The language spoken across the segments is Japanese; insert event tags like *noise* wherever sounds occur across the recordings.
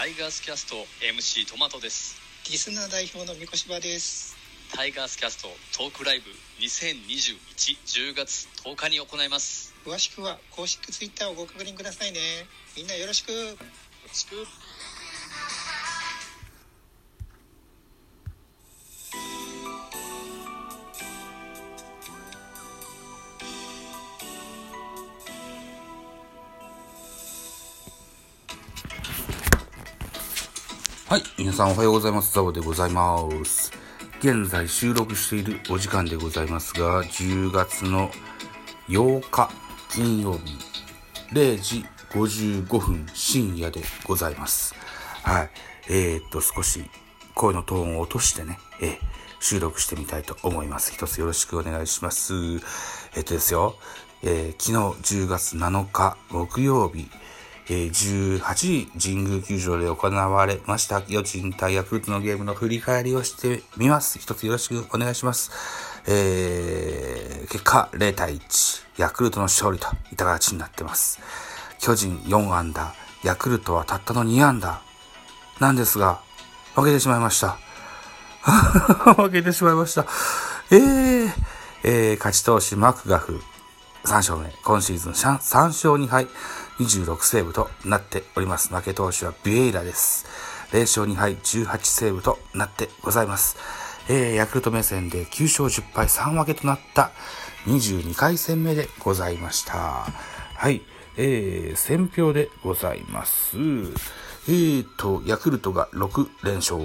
タイガースキャスト MC トマトです。リスナー代表の三越場です。タイガースキャストトークライブ202110月10日に行います。詳しくは公式ツイッターをご確認くださいね。みんなよろしく。よろしくはい。皆さんおはようございます。ザボでございます。現在収録しているお時間でございますが、10月の8日金曜日0時55分深夜でございます。はい。えー、っと、少し声のトーンを落としてね、えー、収録してみたいと思います。一つよろしくお願いします。えっとですよ、えー、昨日10月7日木曜日、18時神宮球場で行われました、予賃対ヤクルトのゲームの振り返りをしてみます。一つよろしくお願いします。えー、結果0対1、ヤクルトの勝利といった形になってます。巨人4安打、ヤクルトはたったの2安打なんですが、負けてしまいました。*laughs* 負けてしまいました。えー、えー、勝ち投手マクガフ3勝目、今シーズン3勝2敗。26セーブとなっております。負け投手はビエイラです。0勝2敗18セーブとなってございます。えー、ヤクルト目線で9勝10敗3分けとなった22回戦目でございました。はい。えー、選票でございます。えーと、ヤクルトが6連勝。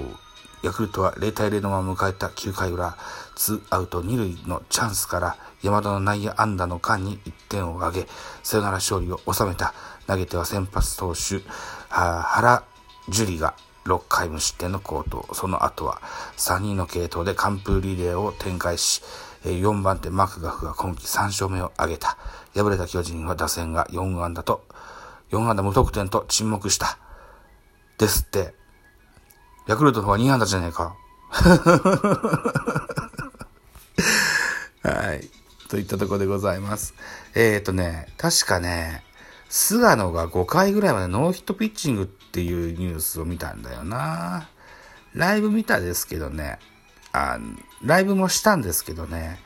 ヤクルトは0対0のまま迎えた9回裏、2アウト2塁のチャンスから山田の内野安打の間に1点を挙げ、サヨナラ勝利を収めた。投げては先発投手、原樹里が6回無失点の好投。その後は3人の系統で完封リレーを展開し、4番手マクガフが今季3勝目を挙げた。敗れた巨人は打線が4安打と、4安打無得点と沈黙した。ですって。ヤクルトの方は2安打じゃねえか。はい。といったとこでございます。えっ、ー、とね、確かね、菅野が5回ぐらいまでノーヒットピッチングっていうニュースを見たんだよな。ライブ見たですけどね、あライブもしたんですけどね、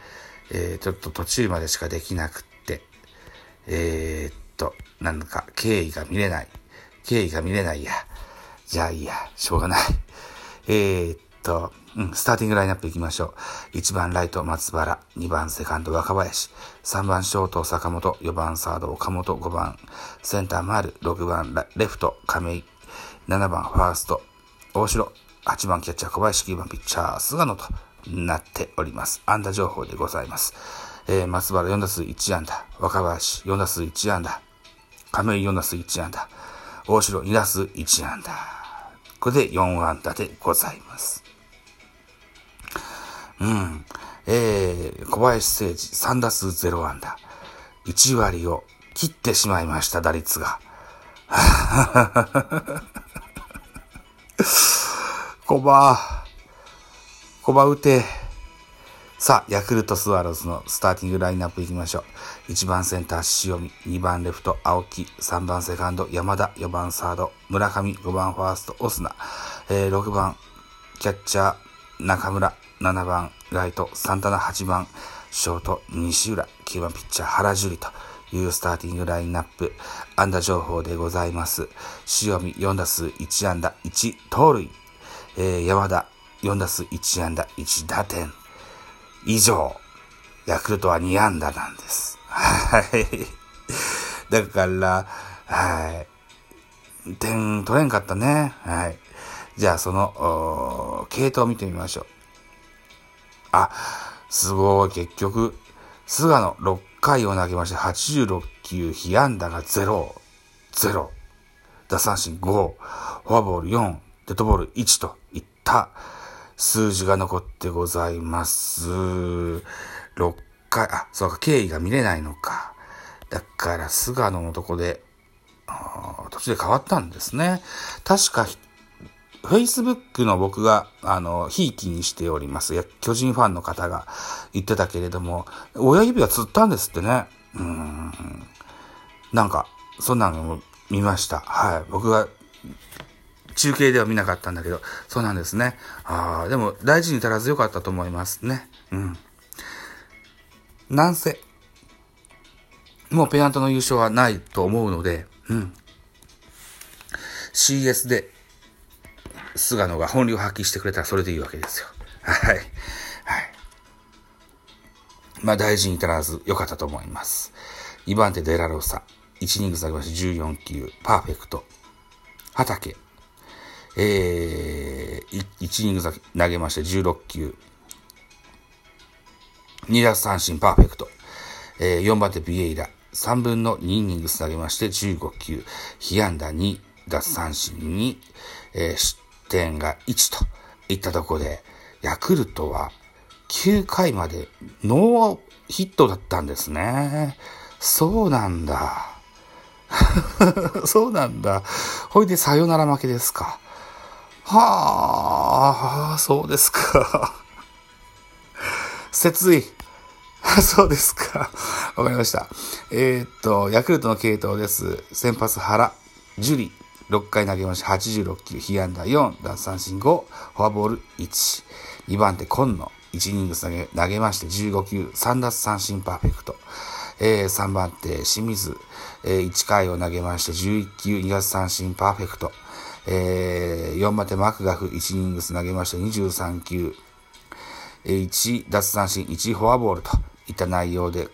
えー、ちょっと途中までしかできなくって、えー、っと、なんか経緯が見れない。経緯が見れないや。じゃあいいや、しょうがない。えー、っと、うん、スターティングラインナップ行きましょう。1番ライト松原、2番セカンド若林、3番ショート坂本、4番サード岡本、5番センター丸、6番レフト亀井、7番ファースト大城、8番キャッチャー小林、9番ピッチャー菅野となっております。安打情報でございます。えー、松原4打数1安打、若林4打数1安打、亀井4打数1安打、大城2打数1安打。これで4安打でございます。うん。えー、小林誠司3打数0安打。1割を切ってしまいました、打率が。*laughs* コバ、コバ打て。さあ、ヤクルトスワローズのスターティングラインナップ行きましょう。1番センター塩見、2番レフト青木、3番セカンド山田、4番サード村上、5番ファーストオスナ、えー、6番キャッチャー中村、7番ライトサンタナ8番ショート西浦9番ピッチャー原樹里というスターティングラインナップ安打情報でございます。塩見4打数1安打1盗塁、えー、山田4打数1安打1打点。以上。ヤクルトは2安打なんです。はい。だからはい。点取れんかったね。はい。じゃあその系統を見てみましょうあ、すごい。結局、菅野6回を投げまして、86球、被安打が0、0、打三振5、フォアボール4、デッドボール1といった数字が残ってございます。6回、あ、そうか、経緯が見れないのか。だから、菅野のとこで、途中で変わったんですね。確か Facebook の僕が、あの、ひいきにしております。巨人ファンの方が言ってたけれども、親指はつったんですってね。うん。なんか、そんなのも見ました。はい。僕が中継では見なかったんだけど、そうなんですね。ああ、でも大事に至らずよかったと思いますね。うん。なんせ、もうペナントの優勝はないと思うので、うん。CS で菅野が本領発揮してくれたらそれでいいわけですよ。はい。はい。まあ大事に至らず良かったと思います。2番手デラロサ。1イニング投げまして14球。パーフェクト。畑。えー、1イニング投げまして16球。2奪三振パーフェクト。えー、4番手ビエイラ。3分の2イニング投げまして15球。被安打2、奪三振2、えー、点が1といったところで、ヤクルトは9回までノーヒットだったんですね。そうなんだ。*laughs* そうなんだ。ほいでサヨナラ負けですか。はあ、そうですか。*laughs* 切い。*laughs* そうですか。わかりました。えー、っと、ヤクルトの系統です。先発原、ジュリ、6回投げまして86球、被安打4、奪三振5、フォアボール1。2番手、今野、1イニング投げ投げまして15球、3奪三振パーフェクト。えー、3番手、清水、えー、1回を投げまして11球、2奪三振パーフェクト。えー、4番手、マクガフ、1イニング投げまして23球、えー、1奪三振、1フォアボールといった内容で、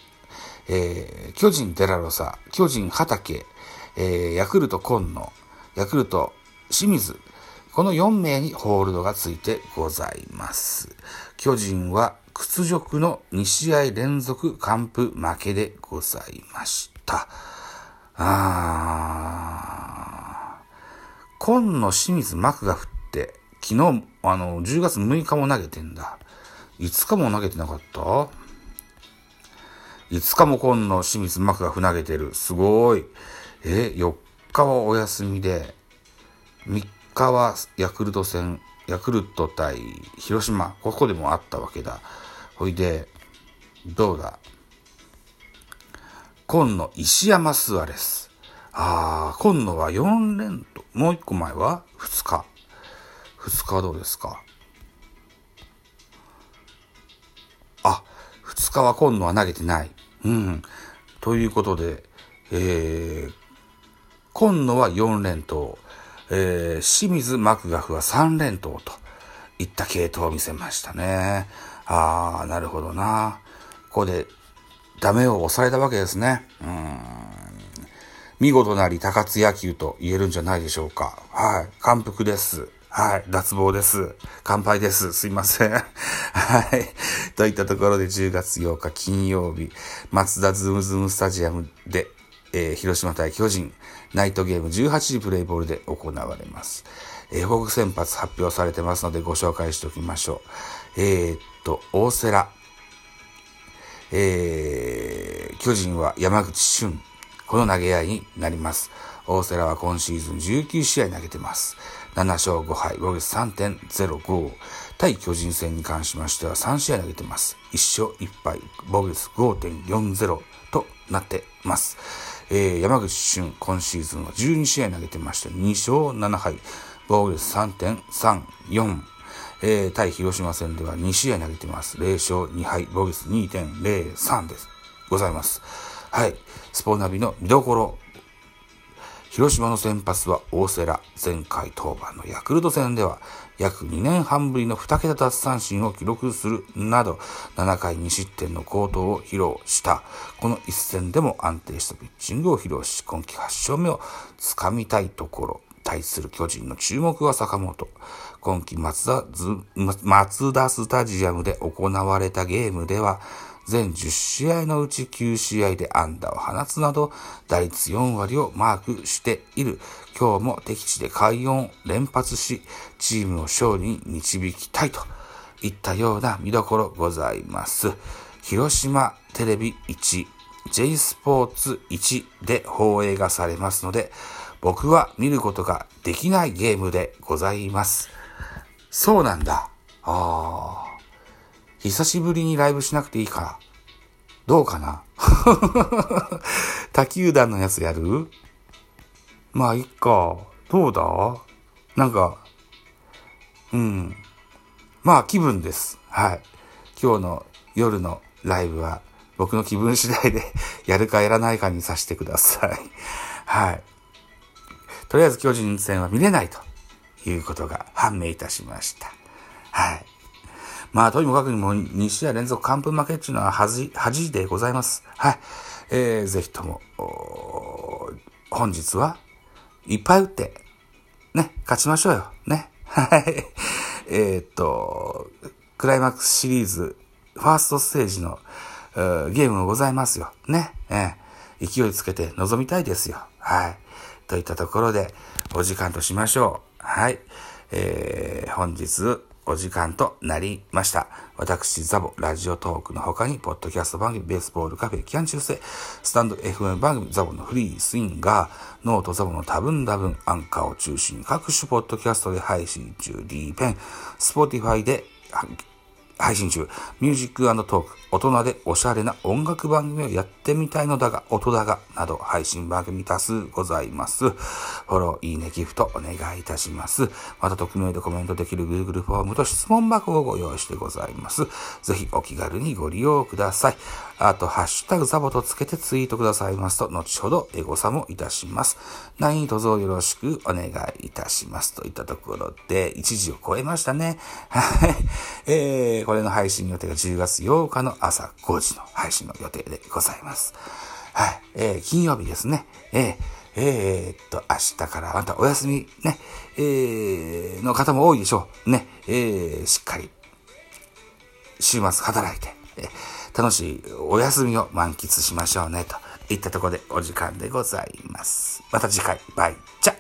えー、巨人デラロサ、巨人畑、えー、ヤクルト今野、ヤクルト、清水、この4名にホールドがついてございます。巨人は屈辱の2試合連続完封負けでございました。あー。今野清水幕が降って、昨日、あの、10月6日も投げてんだ。5日も投げてなかった ?5 日も今野清水幕が投げてる。すごい。え、4日はお休みで、3日はヤクルト戦、ヤクルト対広島、ここでもあったわけだ。ほいで、どうだ？今野石山スアレス。ああ、今野は4連と、もう1個前は？2日。2日はどうですか？あ、2日は今野は投げてない。うん。ということで、えー、今野は4連投、えー、清水マクガフは3連投といった系統を見せましたね。ああ、なるほどな。ここでダメを押されたわけですね。うん。見事なり高津野球と言えるんじゃないでしょうか。はい。感服です。はい。脱帽です。乾杯です。すいません。*laughs* はい。といったところで10月8日金曜日、松田ズームズームスタジアムでえー、広島対巨人、ナイトゲーム18時プレイボールで行われます。えー、予告先発発表されてますのでご紹介しておきましょう。えー、っと、大瀬良、えー、巨人は山口俊、この投げ合いになります。大瀬良は今シーズン19試合投げてます。7勝5敗、防御率3.05。対巨人戦に関しましては3試合投げてます。1勝1敗、防御率5.40となってます。えー、山口俊、今シーズンは12試合投げてまして、2勝7敗、防御率3.34。えー、対広島戦では2試合投げてます。0勝2敗、防御率2.03です。ございます。はい。スポーナビの見どころ。広島の先発は大瀬良。前回登板のヤクルト戦では約2年半ぶりの2桁奪三振を記録するなど、7回2失点の好投を披露した。この一戦でも安定したピッチングを披露し、今季8勝目をつかみたいところ。対する巨人の注目は坂本。今季松田松田スタジアムで行われたゲームでは、全10試合のうち9試合で安打を放つなど、打率4割をマークしている。今日も敵地で快音連発し、チームを勝利に導きたいといったような見どころございます。広島テレビ1、J スポーツ1で放映がされますので、僕は見ることができないゲームでございます。そうなんだ。ああ。久しぶりにライブしなくていいから。どうかな？*laughs* 他球団のやつやる？まあ、いっか。どうだ？なんか、うん。まあ気分です。はい。今日の夜のライブは僕の気分次第で *laughs* やるかやらないかにさせてください。はい。とりあえず巨人戦は見れないということが判明いたしました。はい。まあ、とにもかくにも2試合連続完封負けっていうのは恥、恥でございます。はい。えー、ぜひとも、本日はいっぱい打って、ね、勝ちましょうよ。ね。*laughs* はい。えっと、クライマックスシリーズ、ファーストステージの、ーゲームもございますよ。ね。えー勢いつけて臨みたいですよ。はい。といったところで、お時間としましょう。はい。えー、本日、お時間となりました。私、ザボ、ラジオトークの他に、ポッドキャスト番組、ベースボールカフェ、キャン中世、スタンド FM 番組、ザボのフリースインガー、ノートザボの多分多分、アンカーを中心に各種ポッドキャストで配信中、D ペン、スポーティファイで、配信中、ミュージックトーク、大人でおしゃれな音楽番組をやってみたいのだが、音だが、など配信番組多数ございます。フォロー、いいね、ギフトお願いいたします。また、匿名でコメントできる Google フォームと質問箱をご用意してございます。ぜひお気軽にご利用ください。あと、ハッシュタグザボとつけてツイートくださいますと、後ほどエゴサもいたします。何卒よろしくお願いいたします。といったところで、1時を超えましたね。はい。えー、これの配信予定が10月8日の朝5時の配信の予定でございます。はい。えー、金曜日ですね。えー、えー、っと、明日からまたお休みね、えー、の方も多いでしょう。ね、えー、しっかり週末働いて、えー楽しいお休みを満喫しましょうね、といったところでお時間でございます。また次回、バイチャ